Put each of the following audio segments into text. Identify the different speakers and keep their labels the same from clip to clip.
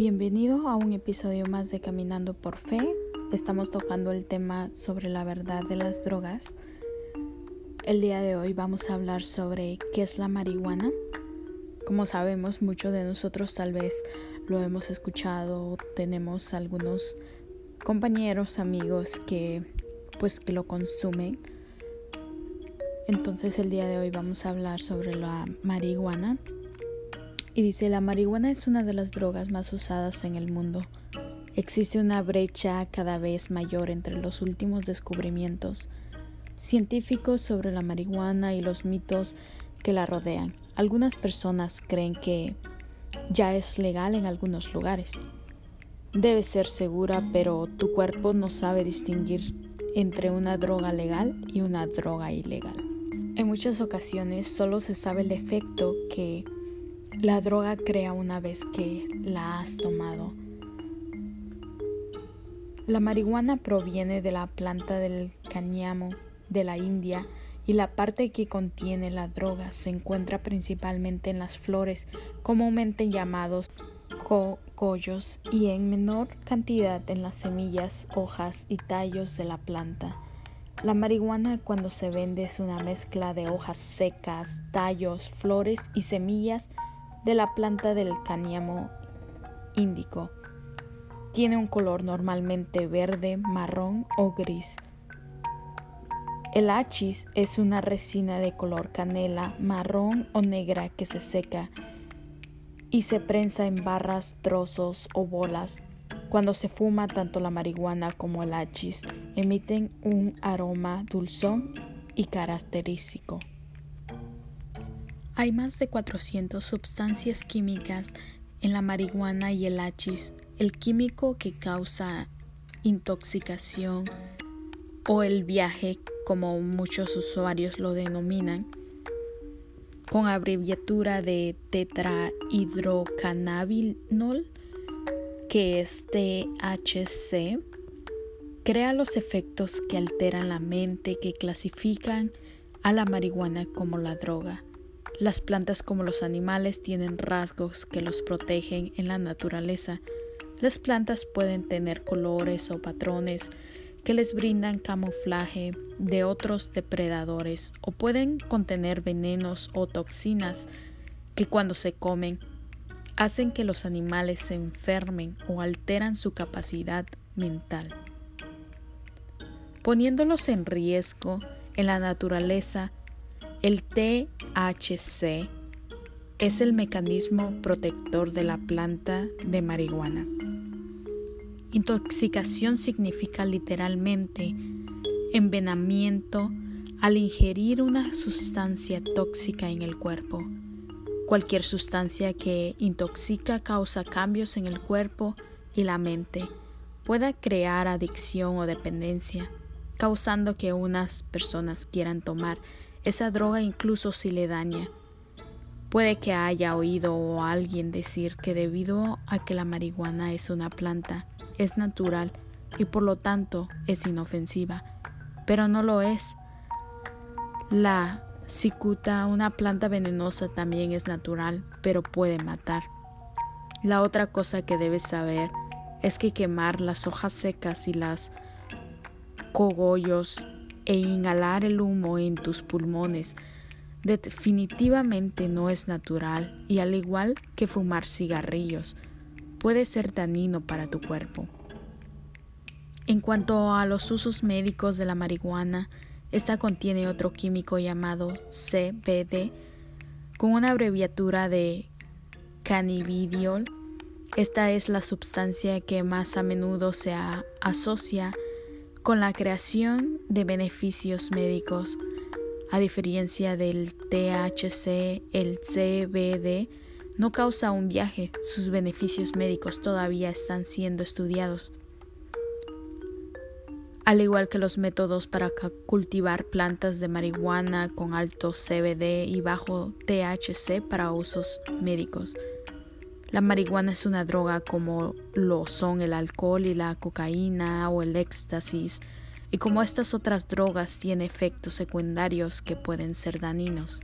Speaker 1: Bienvenido a un episodio más de Caminando por Fe. Estamos tocando el tema sobre la verdad de las drogas. El día de hoy vamos a hablar sobre qué es la marihuana. Como sabemos, muchos de nosotros tal vez lo hemos escuchado, tenemos algunos compañeros, amigos que pues que lo consumen. Entonces el día de hoy vamos a hablar sobre la marihuana. Dice, la marihuana es una de las drogas más usadas en el mundo. Existe una brecha cada vez mayor entre los últimos descubrimientos científicos sobre la marihuana y los mitos que la rodean. Algunas personas creen que ya es legal en algunos lugares. Debe ser segura, pero tu cuerpo no sabe distinguir entre una droga legal y una droga ilegal. En muchas ocasiones solo se sabe el efecto que la droga crea una vez que la has tomado. La marihuana proviene de la planta del cáñamo de la India y la parte que contiene la droga se encuentra principalmente en las flores, comúnmente llamados cogollos, y en menor cantidad en las semillas, hojas y tallos de la planta. La marihuana cuando se vende es una mezcla de hojas secas, tallos, flores y semillas de la planta del cáñamo índico. Tiene un color normalmente verde, marrón o gris. El hachís es una resina de color canela, marrón o negra que se seca y se prensa en barras, trozos o bolas. Cuando se fuma, tanto la marihuana como el hachís emiten un aroma dulzón y característico. Hay más de 400 sustancias químicas en la marihuana y el hachís. El químico que causa intoxicación o el viaje como muchos usuarios lo denominan, con abreviatura de tetrahidrocannabinol, que es THC, crea los efectos que alteran la mente que clasifican a la marihuana como la droga. Las plantas como los animales tienen rasgos que los protegen en la naturaleza. Las plantas pueden tener colores o patrones que les brindan camuflaje de otros depredadores o pueden contener venenos o toxinas que cuando se comen hacen que los animales se enfermen o alteran su capacidad mental. Poniéndolos en riesgo en la naturaleza, el THC es el mecanismo protector de la planta de marihuana. Intoxicación significa literalmente envenenamiento al ingerir una sustancia tóxica en el cuerpo. Cualquier sustancia que intoxica causa cambios en el cuerpo y la mente. Puede crear adicción o dependencia, causando que unas personas quieran tomar esa droga incluso si le daña. Puede que haya oído a alguien decir que debido a que la marihuana es una planta, es natural y por lo tanto es inofensiva, pero no lo es. La cicuta, una planta venenosa, también es natural, pero puede matar. La otra cosa que debes saber es que quemar las hojas secas y las cogollos e inhalar el humo en tus pulmones definitivamente no es natural y al igual que fumar cigarrillos, puede ser dañino para tu cuerpo. En cuanto a los usos médicos de la marihuana, esta contiene otro químico llamado CBD con una abreviatura de cannabidiol. Esta es la sustancia que más a menudo se asocia con la creación de beneficios médicos. A diferencia del THC, el CBD no causa un viaje, sus beneficios médicos todavía están siendo estudiados. Al igual que los métodos para cultivar plantas de marihuana con alto CBD y bajo THC para usos médicos. La marihuana es una droga como lo son el alcohol y la cocaína o el éxtasis, y como estas otras drogas tiene efectos secundarios que pueden ser dañinos.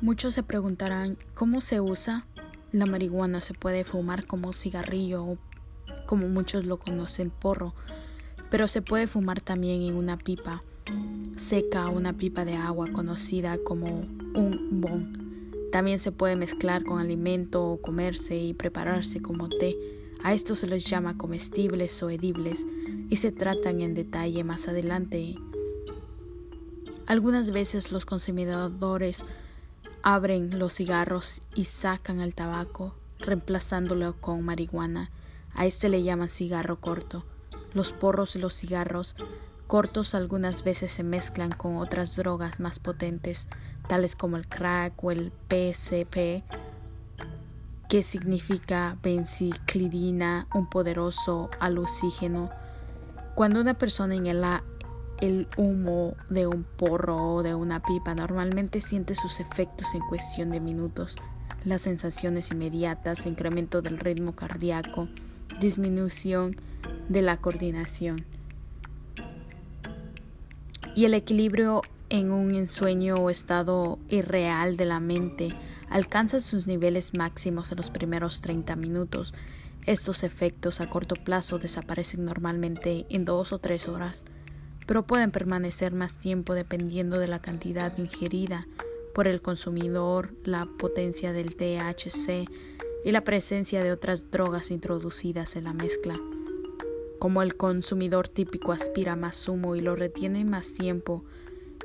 Speaker 1: Muchos se preguntarán cómo se usa La marihuana se puede fumar como cigarrillo o como muchos lo conocen porro, pero se puede fumar también en una pipa seca una pipa de agua conocida como un bon. También se puede mezclar con alimento o comerse y prepararse como té. A esto se les llama comestibles o edibles y se tratan en detalle más adelante. Algunas veces los consumidores abren los cigarros y sacan el tabaco, reemplazándolo con marihuana. A este le llaman cigarro corto. Los porros y los cigarros cortos algunas veces se mezclan con otras drogas más potentes, tales como el crack o el PCP, que significa benciclidina, un poderoso alucígeno. Cuando una persona inhala el humo de un porro o de una pipa normalmente siente sus efectos en cuestión de minutos, las sensaciones inmediatas, incremento del ritmo cardíaco, disminución de la coordinación y el equilibrio en un ensueño o estado irreal de la mente alcanza sus niveles máximos en los primeros 30 minutos. Estos efectos a corto plazo desaparecen normalmente en dos o tres horas pero pueden permanecer más tiempo dependiendo de la cantidad ingerida por el consumidor, la potencia del THC y la presencia de otras drogas introducidas en la mezcla. Como el consumidor típico aspira más humo y lo retiene más tiempo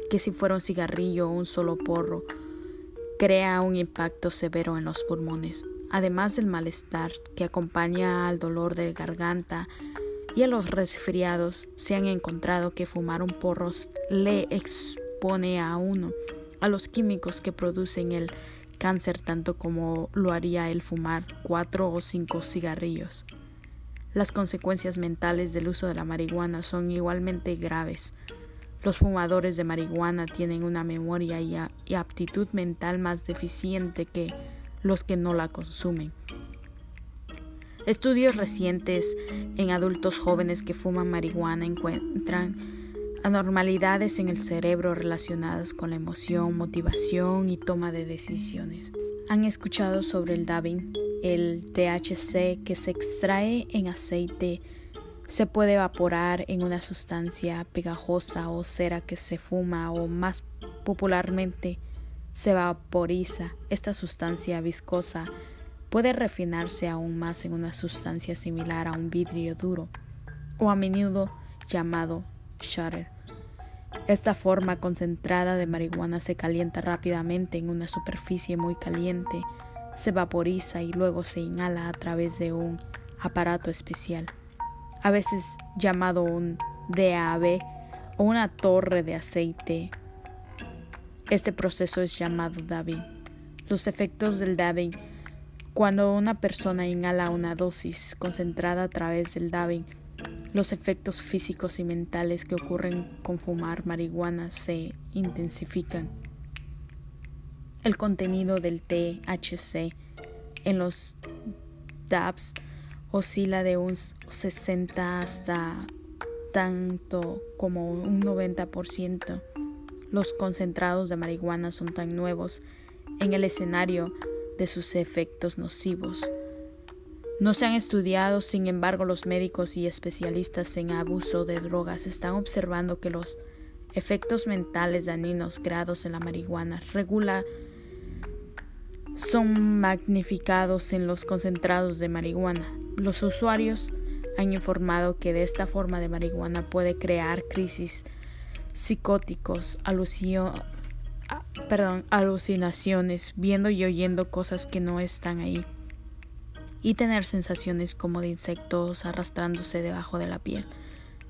Speaker 1: que si fuera un cigarrillo o un solo porro, crea un impacto severo en los pulmones, además del malestar que acompaña al dolor de garganta y a los resfriados se han encontrado que fumar un porro le expone a uno a los químicos que producen el cáncer tanto como lo haría el fumar cuatro o cinco cigarrillos. Las consecuencias mentales del uso de la marihuana son igualmente graves. Los fumadores de marihuana tienen una memoria y, aptitud mental más deficiente que los que no la consumen. Estudios recientes en adultos jóvenes que fuman marihuana encuentran anormalidades en el cerebro relacionadas con la emoción, motivación y toma de decisiones. ¿Han escuchado sobre el dabbing? El THC que se extrae en aceite se puede evaporar en una sustancia pegajosa o cera que se fuma o más popularmente se vaporiza. Esta sustancia viscosa puede refinarse aún más en una sustancia similar a un vidrio duro o a menudo llamado shutter. Esta forma concentrada de marihuana se calienta rápidamente en una superficie muy caliente, se vaporiza y luego se inhala a través de un aparato especial, a veces llamado un DAB o una torre de aceite. Este proceso es llamado dabbing. Los efectos del dabbing cuando una persona inhala una dosis concentrada a través del dabbing, los efectos físicos y mentales que ocurren con fumar marihuana se intensifican. El contenido del THC en los dabs oscila de un 60 hasta tanto como un 90%. Los concentrados de marihuana son tan nuevos en el escenario de sus efectos nocivos. No se han estudiado, sin embargo, los médicos y especialistas en abuso de drogas están observando que los efectos mentales dañinos creados en la marihuana regula son magnificados en los concentrados de marihuana. Los usuarios han informado que de esta forma de marihuana puede crear crisis psicóticos, alusiones perdón, alucinaciones, viendo y oyendo cosas que no están ahí, y tener sensaciones como de insectos arrastrándose debajo de la piel.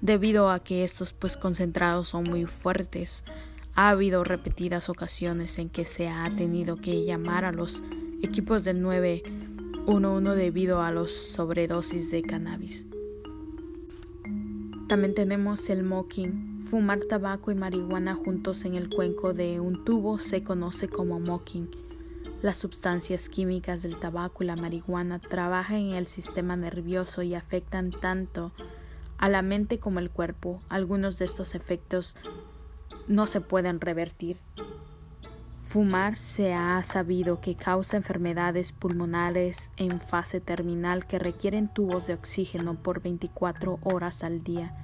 Speaker 1: Debido a que estos pues concentrados son muy fuertes, ha habido repetidas ocasiones en que se ha tenido que llamar a los equipos del 911 debido a los sobredosis de cannabis. También tenemos el mocking. Fumar tabaco y marihuana juntos en el cuenco de un tubo se conoce como mocking. Las sustancias químicas del tabaco y la marihuana trabajan en el sistema nervioso y afectan tanto a la mente como al cuerpo. Algunos de estos efectos no se pueden revertir. Fumar se ha sabido que causa enfermedades pulmonares en fase terminal que requieren tubos de oxígeno por 24 horas al día.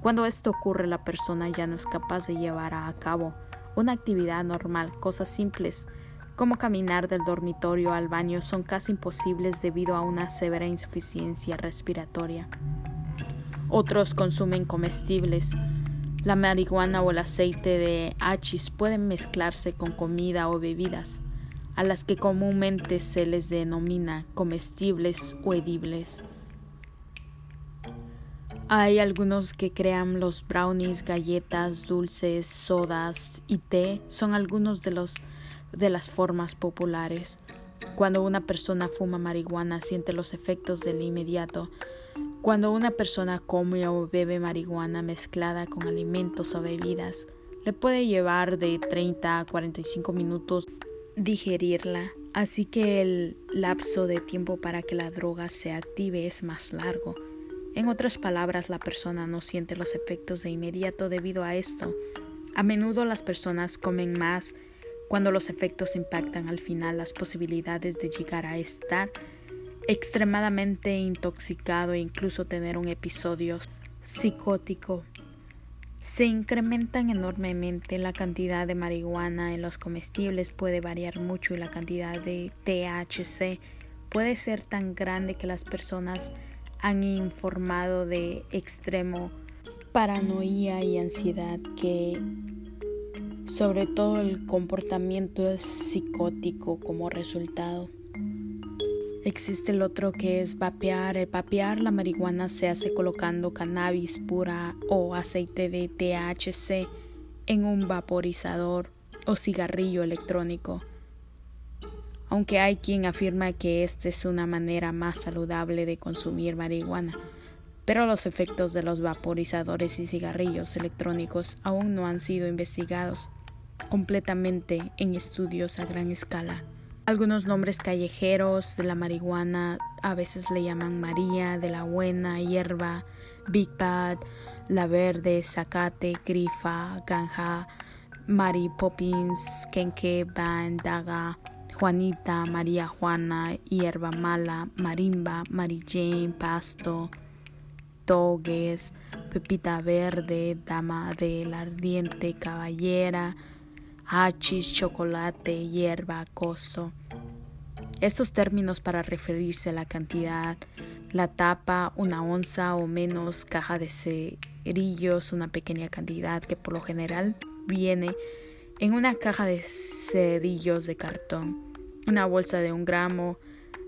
Speaker 1: Cuando esto ocurre la persona ya no es capaz de llevar a cabo una actividad normal, cosas simples como caminar del dormitorio al baño son casi imposibles debido a una severa insuficiencia respiratoria. Otros consumen comestibles, la marihuana o el aceite de hachís pueden mezclarse con comida o bebidas, a las que comúnmente se les denomina comestibles o edibles. Hay algunos que crean los brownies, galletas, dulces, sodas y té son algunos de los de las formas populares. Cuando una persona fuma marihuana siente los efectos del inmediato, cuando una persona come o bebe marihuana mezclada con alimentos o bebidas, le puede llevar de 30 a 45 minutos digerirla, así que el lapso de tiempo para que la droga se active es más largo. En otras palabras, la persona no siente los efectos de inmediato debido a esto. A menudo las personas comen más cuando los efectos impactan al final las posibilidades de llegar a estar extremadamente intoxicado e incluso tener un episodio psicótico. Se incrementan enormemente la cantidad de marihuana en los comestibles puede variar mucho y la cantidad de THC puede ser tan grande que las personas han informado de extremo paranoia y ansiedad que sobre todo el comportamiento es psicótico como resultado. Existe el otro que es vapear. El vapear la marihuana se hace colocando cannabis pura o aceite de THC en un vaporizador o cigarrillo electrónico. Aunque hay quien afirma que esta es una manera más saludable de consumir marihuana, pero los efectos de los vaporizadores y cigarrillos electrónicos aún no han sido investigados completamente en estudios a gran escala. Algunos nombres callejeros de la marihuana a veces le llaman María, de la buena, hierba, Big Bad, la verde, zacate, grifa, ganja, Mary Poppins, Kenke, Bandaga, Juanita, María Juana, hierba mala, marimba, Mary Jane, pasto, togues, pepita verde, dama del ardiente, caballera, hachís, chocolate, hierba, acoso. Estos términos para referirse a la cantidad, la tapa, una onza o menos, caja de cerillos, una pequeña cantidad que por lo general viene en una caja de cerillos de cartón, una bolsa de un gramo,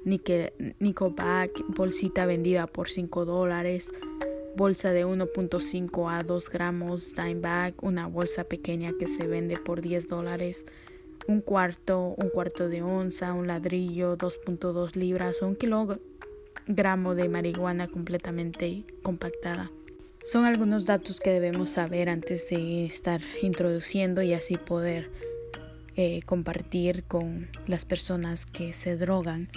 Speaker 1: Nickelback, bolsita vendida por 5 dólares, bolsa de 1.5 a 2 gramos bag, una bolsa pequeña que se vende por 10 dólares, un cuarto, un cuarto de onza, un ladrillo, 2.2 libras o un kilogramo de marihuana completamente compactada. Son algunos datos que debemos saber antes de estar introduciendo y así poder eh, compartir con las personas que se drogan,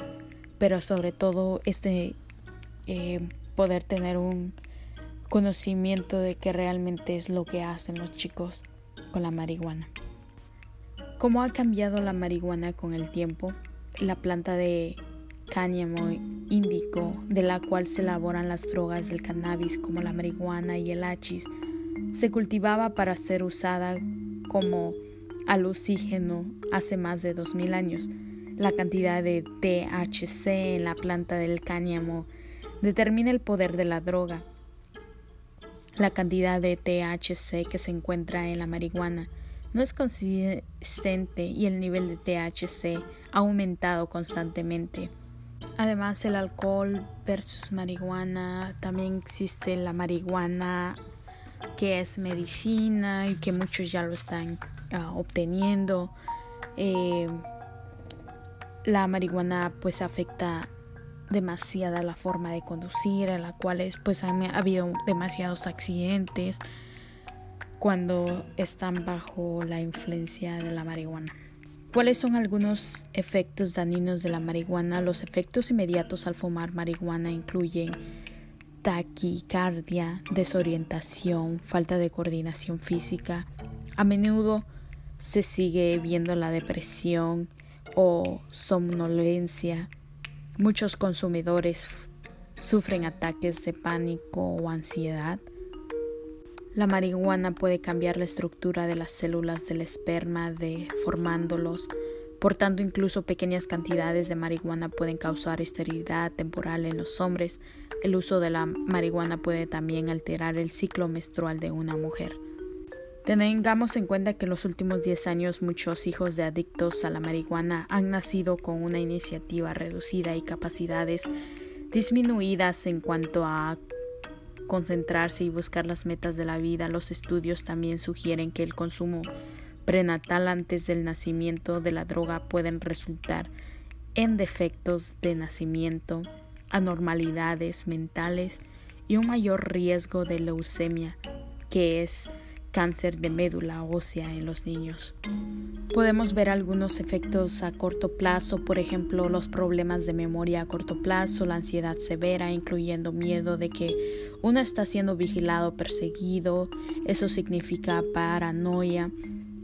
Speaker 1: pero sobre todo este eh, poder tener un conocimiento de qué realmente es lo que hacen los chicos con la marihuana. ¿Cómo ha cambiado la marihuana con el tiempo? La planta de cáñamo índico, de la cual se elaboran las drogas del cannabis como la marihuana y el hachís, se cultivaba para ser usada como alucígeno hace más de 2000 años. La cantidad de THC en la planta del cáñamo determina el poder de la droga la cantidad de THC que se encuentra en la marihuana no es consistente y el nivel de THC ha aumentado constantemente. Además, el alcohol versus marihuana, también existe la marihuana que es medicina y que muchos ya lo están ah, obteniendo. Eh, la marihuana pues afecta demasiada la forma de conducir, en la cual pues ha habido demasiados accidentes cuando están bajo la influencia de la marihuana. ¿Cuáles son algunos efectos dañinos de la marihuana? Los efectos inmediatos al fumar marihuana incluyen taquicardia, desorientación, falta de coordinación física. A menudo se sigue viendo la depresión o somnolencia. Muchos consumidores sufren ataques de pánico o ansiedad. La marihuana puede cambiar la estructura de las células del esperma, deformándolos. Por tanto, incluso pequeñas cantidades de marihuana pueden causar esterilidad temporal en los hombres. El uso de la marihuana puede también alterar el ciclo menstrual de una mujer. Tengamos en cuenta que en los últimos 10 años muchos hijos de adictos a la marihuana han nacido con una iniciativa reducida y capacidades disminuidas en cuanto a concentrarse y buscar las metas de la vida. Los estudios también sugieren que el consumo prenatal antes del nacimiento de la droga pueden resultar en defectos de nacimiento, anormalidades mentales y un mayor riesgo de leucemia, que es cáncer de médula ósea en los niños. Podemos ver algunos efectos a corto plazo, por ejemplo, los problemas de memoria a corto plazo, la ansiedad severa, incluyendo miedo de que uno está siendo vigilado, perseguido, eso significa paranoia,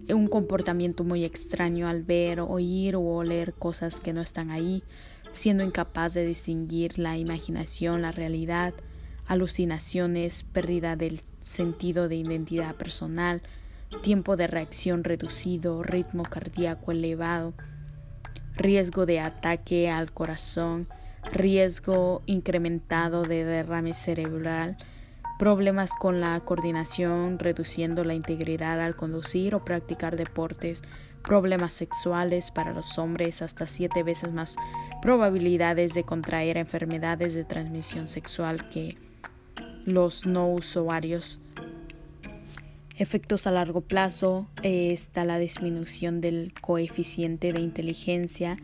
Speaker 1: un comportamiento muy extraño al ver, oír o oler cosas que no están ahí, siendo incapaz de distinguir la imaginación, la realidad, alucinaciones, pérdida del sentido de identidad personal, tiempo de reacción reducido, ritmo cardíaco elevado, riesgo de ataque al corazón, riesgo incrementado de derrame cerebral, problemas con la coordinación, reduciendo la integridad al conducir o practicar deportes, problemas sexuales para los hombres, hasta siete veces más probabilidades de contraer enfermedades de transmisión sexual que los no usuarios. Efectos a largo plazo eh, está la disminución del coeficiente de inteligencia,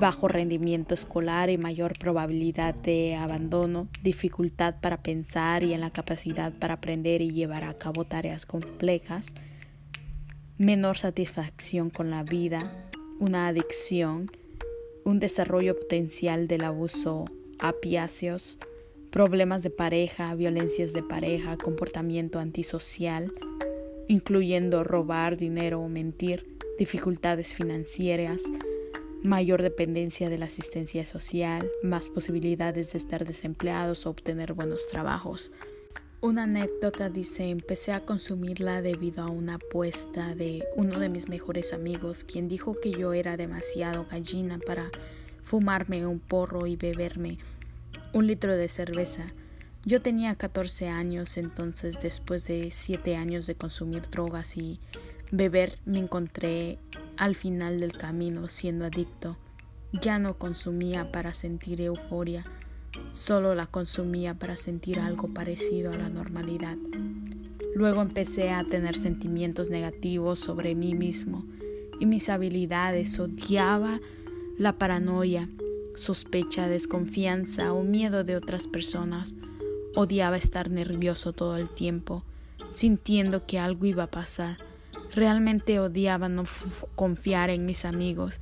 Speaker 1: bajo rendimiento escolar y mayor probabilidad de abandono, dificultad para pensar y en la capacidad para aprender y llevar a cabo tareas complejas, menor satisfacción con la vida, una adicción, un desarrollo potencial del abuso apiáceos, problemas de pareja, violencias de pareja, comportamiento antisocial, incluyendo robar dinero o mentir, dificultades financieras, mayor dependencia de la asistencia social, más posibilidades de estar desempleados o obtener buenos trabajos. Una anécdota dice, empecé a consumirla debido a una apuesta de uno de mis mejores amigos, quien dijo que yo era demasiado gallina para fumarme un porro y beberme un litro de cerveza. Yo tenía 14 años, entonces después de 7 años de consumir drogas y beber me encontré al final del camino siendo adicto. Ya no consumía para sentir euforia, solo la consumía para sentir algo parecido a la normalidad. Luego empecé a tener sentimientos negativos sobre mí mismo y mis habilidades, odiaba la paranoia, sospecha, desconfianza o miedo de otras personas. Odiaba estar nervioso todo el tiempo, sintiendo que algo iba a pasar. Realmente odiaba no confiar en mis amigos.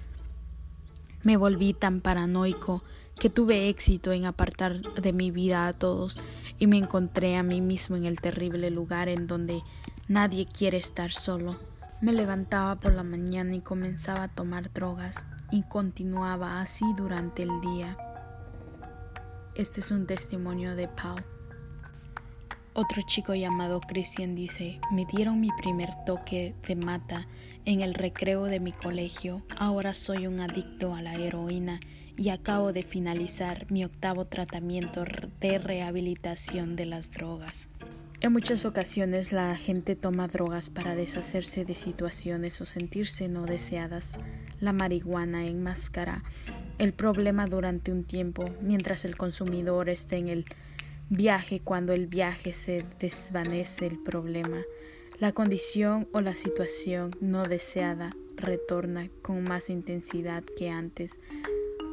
Speaker 1: Me volví tan paranoico que tuve éxito en apartar de mi vida a todos y me encontré a mí mismo en el terrible lugar en donde nadie quiere estar solo. Me levantaba por la mañana y comenzaba a tomar drogas y continuaba así durante el día. Este es un testimonio de Paul. Otro chico llamado Christian dice, me dieron mi primer toque de mata en el recreo de mi colegio, ahora soy un adicto a la heroína y acabo de finalizar mi octavo tratamiento de rehabilitación de las drogas. En muchas ocasiones la gente toma drogas para deshacerse de situaciones o sentirse no deseadas. La marihuana enmascara el problema durante un tiempo mientras el consumidor está en el viaje. Cuando el viaje se desvanece el problema, la condición o la situación no deseada retorna con más intensidad que antes.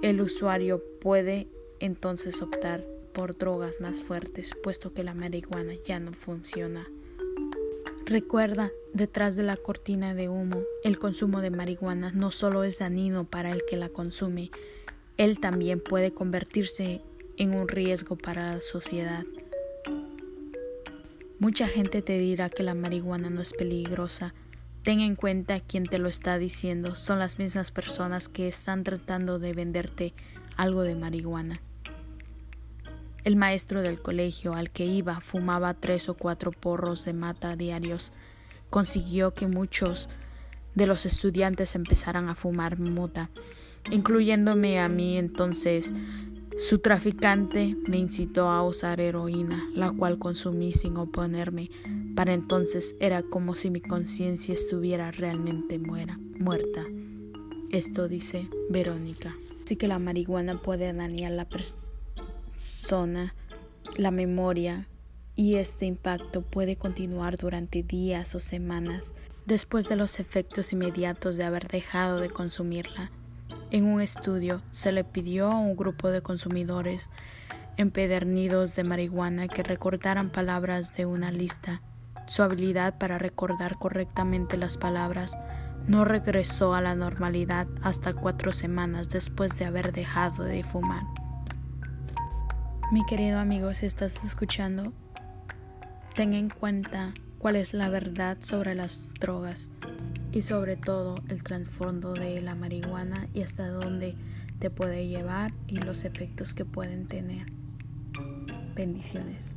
Speaker 1: El usuario puede entonces optar por drogas más fuertes, puesto que la marihuana ya no funciona. Recuerda, detrás de la cortina de humo, el consumo de marihuana no solo es dañino para el que la consume, él también puede convertirse en un riesgo para la sociedad. Mucha gente te dirá que la marihuana no es peligrosa, Ten en cuenta quien te lo está diciendo. Son las mismas personas que están tratando de venderte algo de marihuana. El maestro del colegio al que iba fumaba tres o cuatro porros de mata diarios. Consiguió que muchos de los estudiantes empezaran a fumar mota, incluyéndome a mí entonces. Su traficante me incitó a usar heroína, la cual consumí sin oponerme. Para entonces era como si mi conciencia estuviera realmente muera, muerta. Esto dice Verónica. Así que la marihuana puede dañar la persona zona, la memoria y este impacto puede continuar durante días o semanas después de los efectos inmediatos de haber dejado de consumirla. En un estudio se le pidió a un grupo de consumidores empedernidos de marihuana que recordaran palabras de una lista. Su habilidad para recordar correctamente las palabras no regresó a la normalidad hasta cuatro semanas después de haber dejado de fumar. Mi querido amigo, si estás escuchando, ten en cuenta cuál es la verdad sobre las drogas y sobre todo el trasfondo de la marihuana y hasta dónde te puede llevar y los efectos que pueden tener. Bendiciones.